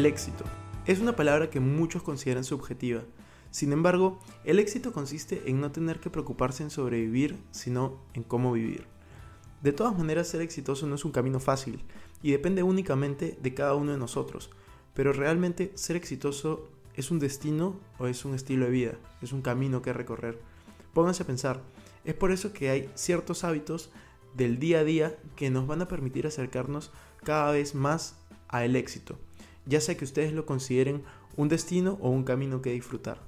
el éxito. Es una palabra que muchos consideran subjetiva. Sin embargo, el éxito consiste en no tener que preocuparse en sobrevivir, sino en cómo vivir. De todas maneras, ser exitoso no es un camino fácil y depende únicamente de cada uno de nosotros, pero realmente ser exitoso es un destino o es un estilo de vida, es un camino que recorrer. Pónganse a pensar, es por eso que hay ciertos hábitos del día a día que nos van a permitir acercarnos cada vez más al éxito, ya sea que ustedes lo consideren un destino o un camino que disfrutar.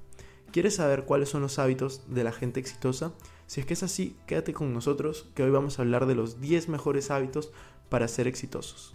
¿Quieres saber cuáles son los hábitos de la gente exitosa? Si es que es así, quédate con nosotros que hoy vamos a hablar de los 10 mejores hábitos para ser exitosos.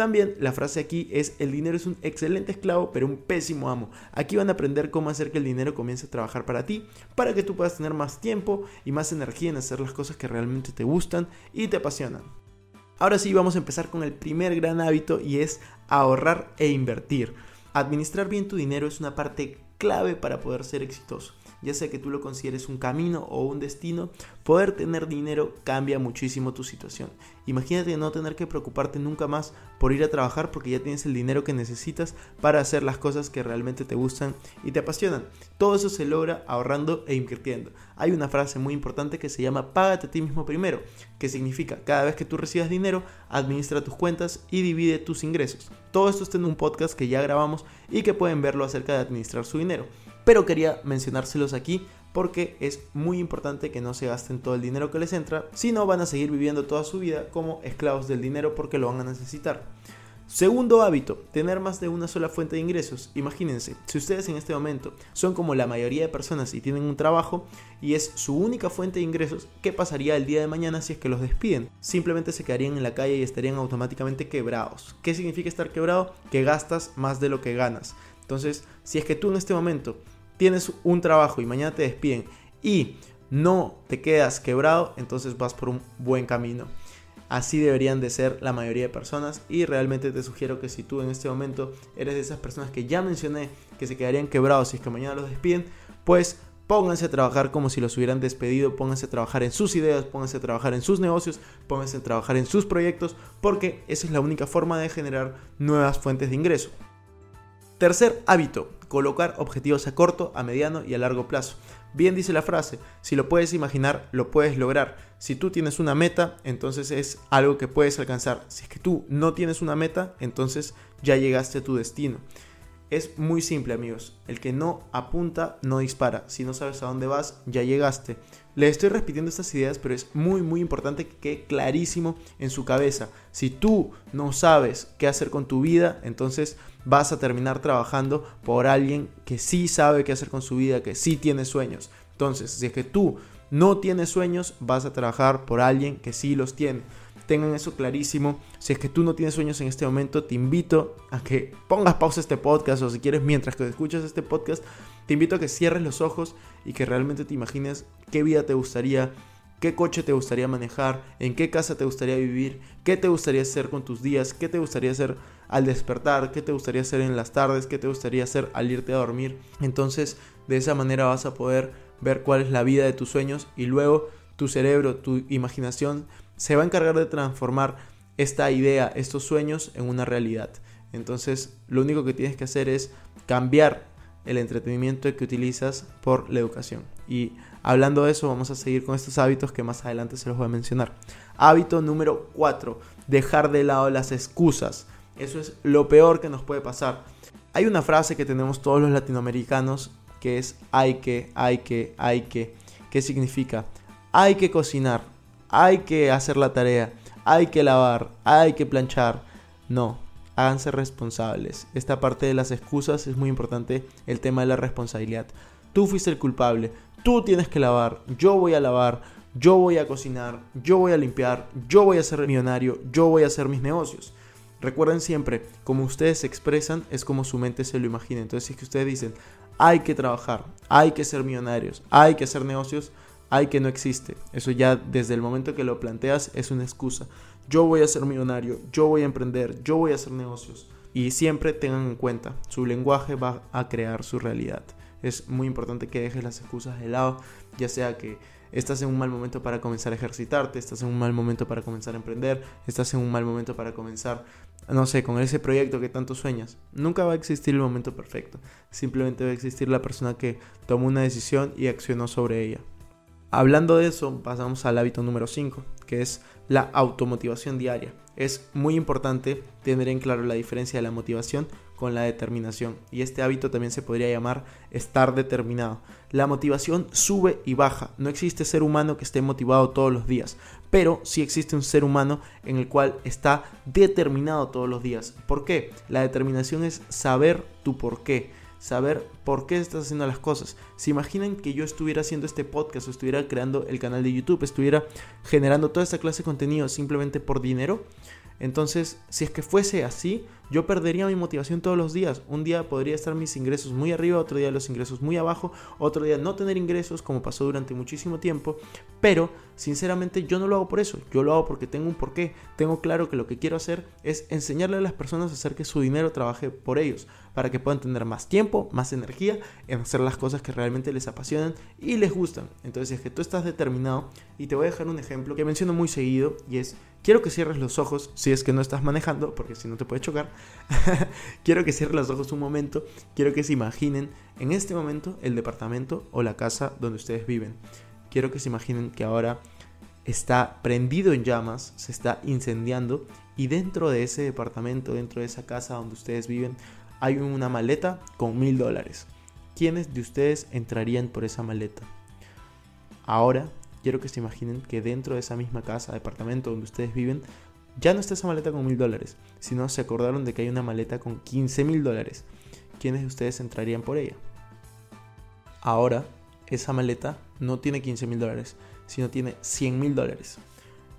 También la frase aquí es el dinero es un excelente esclavo pero un pésimo amo. Aquí van a aprender cómo hacer que el dinero comience a trabajar para ti, para que tú puedas tener más tiempo y más energía en hacer las cosas que realmente te gustan y te apasionan. Ahora sí vamos a empezar con el primer gran hábito y es ahorrar e invertir. Administrar bien tu dinero es una parte clave para poder ser exitoso ya sea que tú lo consideres un camino o un destino, poder tener dinero cambia muchísimo tu situación. Imagínate no tener que preocuparte nunca más por ir a trabajar porque ya tienes el dinero que necesitas para hacer las cosas que realmente te gustan y te apasionan. Todo eso se logra ahorrando e invirtiendo. Hay una frase muy importante que se llama págate a ti mismo primero, que significa cada vez que tú recibas dinero, administra tus cuentas y divide tus ingresos. Todo esto está en un podcast que ya grabamos y que pueden verlo acerca de administrar su dinero pero quería mencionárselos aquí porque es muy importante que no se gasten todo el dinero que les entra, si no van a seguir viviendo toda su vida como esclavos del dinero porque lo van a necesitar. Segundo hábito, tener más de una sola fuente de ingresos. Imagínense, si ustedes en este momento son como la mayoría de personas y tienen un trabajo y es su única fuente de ingresos, ¿qué pasaría el día de mañana si es que los despiden? Simplemente se quedarían en la calle y estarían automáticamente quebrados. ¿Qué significa estar quebrado? Que gastas más de lo que ganas. Entonces, si es que tú en este momento tienes un trabajo y mañana te despiden y no te quedas quebrado, entonces vas por un buen camino. Así deberían de ser la mayoría de personas y realmente te sugiero que si tú en este momento eres de esas personas que ya mencioné que se quedarían quebrados si es que mañana los despiden, pues pónganse a trabajar como si los hubieran despedido, pónganse a trabajar en sus ideas, pónganse a trabajar en sus negocios, pónganse a trabajar en sus proyectos, porque esa es la única forma de generar nuevas fuentes de ingreso. Tercer hábito, colocar objetivos a corto, a mediano y a largo plazo. Bien dice la frase, si lo puedes imaginar, lo puedes lograr. Si tú tienes una meta, entonces es algo que puedes alcanzar. Si es que tú no tienes una meta, entonces ya llegaste a tu destino. Es muy simple amigos, el que no apunta no dispara, si no sabes a dónde vas ya llegaste. Le estoy repitiendo estas ideas, pero es muy muy importante que quede clarísimo en su cabeza. Si tú no sabes qué hacer con tu vida, entonces vas a terminar trabajando por alguien que sí sabe qué hacer con su vida, que sí tiene sueños. Entonces, si es que tú no tienes sueños, vas a trabajar por alguien que sí los tiene tengan eso clarísimo. Si es que tú no tienes sueños en este momento, te invito a que pongas pausa este podcast o si quieres mientras que escuchas este podcast, te invito a que cierres los ojos y que realmente te imagines qué vida te gustaría, qué coche te gustaría manejar, en qué casa te gustaría vivir, qué te gustaría hacer con tus días, qué te gustaría hacer al despertar, qué te gustaría hacer en las tardes, qué te gustaría hacer al irte a dormir. Entonces, de esa manera vas a poder ver cuál es la vida de tus sueños y luego tu cerebro, tu imaginación se va a encargar de transformar esta idea, estos sueños en una realidad. Entonces, lo único que tienes que hacer es cambiar el entretenimiento que utilizas por la educación. Y hablando de eso, vamos a seguir con estos hábitos que más adelante se los voy a mencionar. Hábito número 4, dejar de lado las excusas. Eso es lo peor que nos puede pasar. Hay una frase que tenemos todos los latinoamericanos que es hay que, hay que, hay que. ¿Qué significa? Hay que cocinar, hay que hacer la tarea, hay que lavar, hay que planchar. No, háganse responsables. Esta parte de las excusas es muy importante, el tema de la responsabilidad. Tú fuiste el culpable, tú tienes que lavar, yo voy a lavar, yo voy a cocinar, yo voy a limpiar, yo voy a ser millonario, yo voy a hacer mis negocios. Recuerden siempre, como ustedes se expresan es como su mente se lo imagina. Entonces si es que ustedes dicen, hay que trabajar, hay que ser millonarios, hay que hacer negocios, hay que no existe. Eso ya desde el momento que lo planteas es una excusa. Yo voy a ser millonario, yo voy a emprender, yo voy a hacer negocios. Y siempre tengan en cuenta, su lenguaje va a crear su realidad. Es muy importante que dejes las excusas de lado, ya sea que estás en un mal momento para comenzar a ejercitarte, estás en un mal momento para comenzar a emprender, estás en un mal momento para comenzar, no sé, con ese proyecto que tanto sueñas. Nunca va a existir el momento perfecto, simplemente va a existir la persona que tomó una decisión y accionó sobre ella. Hablando de eso, pasamos al hábito número 5, que es la automotivación diaria. Es muy importante tener en claro la diferencia de la motivación con la determinación. Y este hábito también se podría llamar estar determinado. La motivación sube y baja. No existe ser humano que esté motivado todos los días. Pero sí existe un ser humano en el cual está determinado todos los días. ¿Por qué? La determinación es saber tu por qué saber por qué estás haciendo las cosas. ¿Se imaginan que yo estuviera haciendo este podcast o estuviera creando el canal de YouTube, estuviera generando toda esta clase de contenido simplemente por dinero? Entonces, si es que fuese así, yo perdería mi motivación todos los días. Un día podría estar mis ingresos muy arriba, otro día los ingresos muy abajo, otro día no tener ingresos, como pasó durante muchísimo tiempo. Pero, sinceramente, yo no lo hago por eso. Yo lo hago porque tengo un porqué. Tengo claro que lo que quiero hacer es enseñarle a las personas a hacer que su dinero trabaje por ellos, para que puedan tener más tiempo, más energía en hacer las cosas que realmente les apasionan y les gustan. Entonces, si es que tú estás determinado, y te voy a dejar un ejemplo que menciono muy seguido, y es, quiero que cierres los ojos, si es que no estás manejando, porque si no te puede chocar quiero que cierren los ojos un momento, quiero que se imaginen en este momento el departamento o la casa donde ustedes viven. Quiero que se imaginen que ahora está prendido en llamas, se está incendiando y dentro de ese departamento, dentro de esa casa donde ustedes viven, hay una maleta con mil dólares. ¿Quiénes de ustedes entrarían por esa maleta? Ahora quiero que se imaginen que dentro de esa misma casa, departamento donde ustedes viven, ya no está esa maleta con mil dólares, sino se acordaron de que hay una maleta con 15 mil dólares. ¿Quiénes de ustedes entrarían por ella? Ahora, esa maleta no tiene 15 mil dólares, sino tiene 100 mil dólares.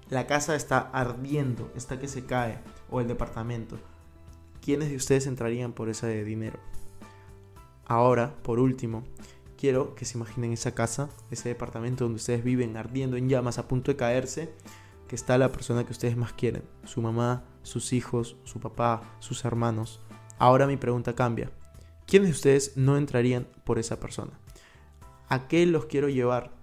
La casa está ardiendo, está que se cae, o el departamento. ¿Quiénes de ustedes entrarían por ese dinero? Ahora, por último, quiero que se imaginen esa casa, ese departamento donde ustedes viven ardiendo en llamas, a punto de caerse, que está la persona que ustedes más quieren, su mamá, sus hijos, su papá, sus hermanos. Ahora mi pregunta cambia. ¿Quiénes de ustedes no entrarían por esa persona? ¿A qué los quiero llevar?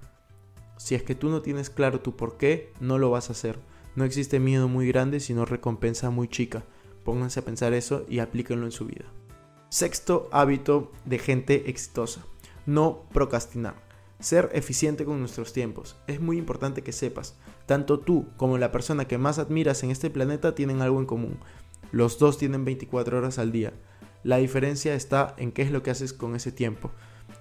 Si es que tú no tienes claro tu por qué, no lo vas a hacer. No existe miedo muy grande, sino recompensa muy chica. Pónganse a pensar eso y aplíquenlo en su vida. Sexto hábito de gente exitosa. No procrastinar. Ser eficiente con nuestros tiempos. Es muy importante que sepas, tanto tú como la persona que más admiras en este planeta tienen algo en común. Los dos tienen 24 horas al día. La diferencia está en qué es lo que haces con ese tiempo.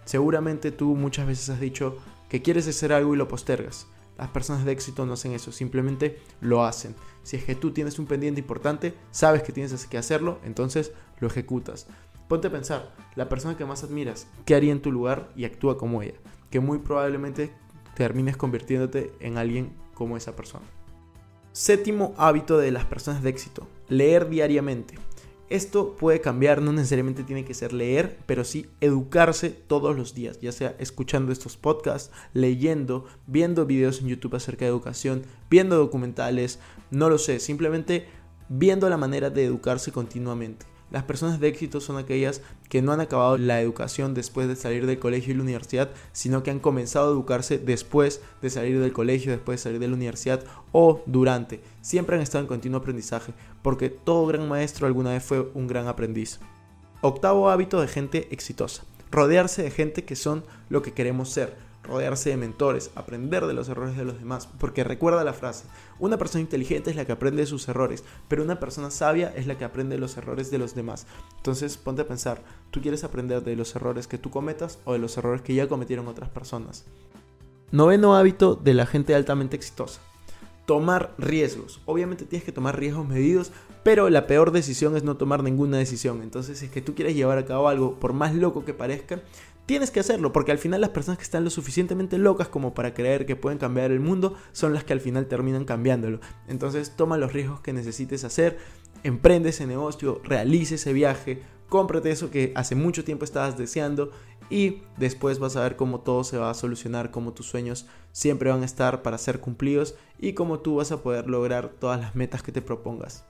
Seguramente tú muchas veces has dicho que quieres hacer algo y lo postergas. Las personas de éxito no hacen eso, simplemente lo hacen. Si es que tú tienes un pendiente importante, sabes que tienes que hacerlo, entonces lo ejecutas. Ponte a pensar, la persona que más admiras, ¿qué haría en tu lugar y actúa como ella? que muy probablemente termines convirtiéndote en alguien como esa persona. Séptimo hábito de las personas de éxito, leer diariamente. Esto puede cambiar, no necesariamente tiene que ser leer, pero sí educarse todos los días, ya sea escuchando estos podcasts, leyendo, viendo videos en YouTube acerca de educación, viendo documentales, no lo sé, simplemente viendo la manera de educarse continuamente. Las personas de éxito son aquellas que no han acabado la educación después de salir del colegio y la universidad, sino que han comenzado a educarse después de salir del colegio, después de salir de la universidad o durante. Siempre han estado en continuo aprendizaje, porque todo gran maestro alguna vez fue un gran aprendiz. Octavo hábito de gente exitosa. Rodearse de gente que son lo que queremos ser rodearse de mentores, aprender de los errores de los demás, porque recuerda la frase, una persona inteligente es la que aprende de sus errores, pero una persona sabia es la que aprende de los errores de los demás. Entonces ponte a pensar, ¿tú quieres aprender de los errores que tú cometas o de los errores que ya cometieron otras personas? Noveno hábito de la gente altamente exitosa. Tomar riesgos. Obviamente tienes que tomar riesgos medidos, pero la peor decisión es no tomar ninguna decisión. Entonces, si es que tú quieres llevar a cabo algo, por más loco que parezca, tienes que hacerlo, porque al final las personas que están lo suficientemente locas como para creer que pueden cambiar el mundo son las que al final terminan cambiándolo. Entonces toma los riesgos que necesites hacer, emprende ese negocio, realice ese viaje, cómprate eso que hace mucho tiempo estabas deseando y después vas a ver cómo todo se va a solucionar, cómo tus sueños siempre van a estar para ser cumplidos y cómo tú vas a poder lograr todas las metas que te propongas.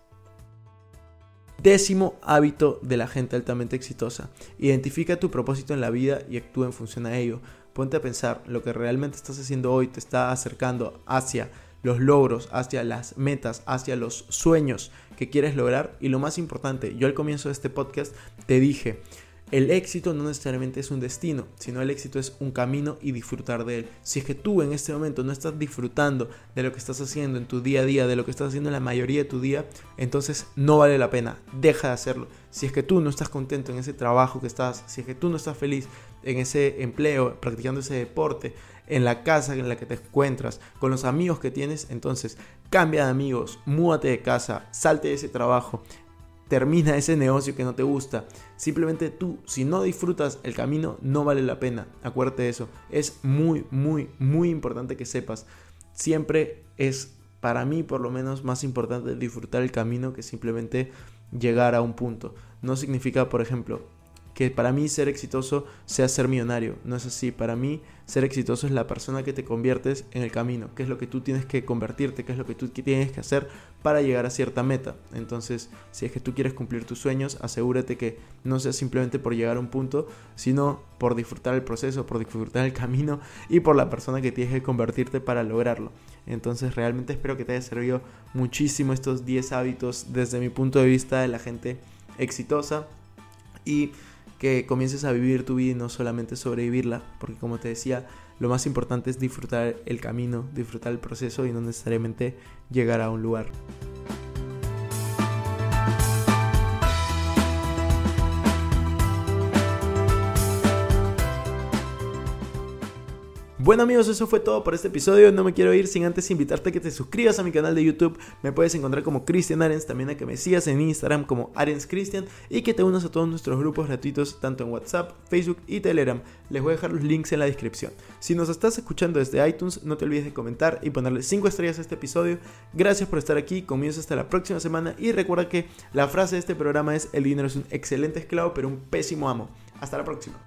Décimo hábito de la gente altamente exitosa. Identifica tu propósito en la vida y actúa en función a ello. Ponte a pensar, lo que realmente estás haciendo hoy te está acercando hacia los logros, hacia las metas, hacia los sueños que quieres lograr. Y lo más importante, yo al comienzo de este podcast te dije, el éxito no necesariamente es un destino, sino el éxito es un camino y disfrutar de él. Si es que tú en este momento no estás disfrutando de lo que estás haciendo en tu día a día, de lo que estás haciendo en la mayoría de tu día, entonces no vale la pena, deja de hacerlo. Si es que tú no estás contento en ese trabajo que estás, si es que tú no estás feliz en ese empleo, practicando ese deporte, en la casa en la que te encuentras, con los amigos que tienes, entonces cambia de amigos, múdate de casa, salte de ese trabajo, termina ese negocio que no te gusta. Simplemente tú, si no disfrutas el camino, no vale la pena. Acuérdate de eso. Es muy, muy, muy importante que sepas. Siempre es, para mí por lo menos, más importante disfrutar el camino que simplemente llegar a un punto. No significa, por ejemplo, que para mí ser exitoso sea ser millonario. No es así. Para mí ser exitoso es la persona que te conviertes en el camino, qué es lo que tú tienes que convertirte, qué es lo que tú tienes que hacer para llegar a cierta meta. Entonces, si es que tú quieres cumplir tus sueños, asegúrate que no sea simplemente por llegar a un punto, sino por disfrutar el proceso, por disfrutar el camino y por la persona que tienes que convertirte para lograrlo. Entonces, realmente espero que te haya servido muchísimo estos 10 hábitos desde mi punto de vista de la gente exitosa y que comiences a vivir tu vida y no solamente sobrevivirla, porque como te decía, lo más importante es disfrutar el camino, disfrutar el proceso y no necesariamente llegar a un lugar. Bueno amigos, eso fue todo por este episodio. No me quiero ir sin antes invitarte a que te suscribas a mi canal de YouTube. Me puedes encontrar como Cristian Arens, también a que me sigas en Instagram como Arens Cristian y que te unas a todos nuestros grupos gratuitos tanto en WhatsApp, Facebook y Telegram. Les voy a dejar los links en la descripción. Si nos estás escuchando desde iTunes, no te olvides de comentar y ponerle 5 estrellas a este episodio. Gracias por estar aquí, comienzo hasta la próxima semana y recuerda que la frase de este programa es el dinero es un excelente esclavo pero un pésimo amo. Hasta la próxima.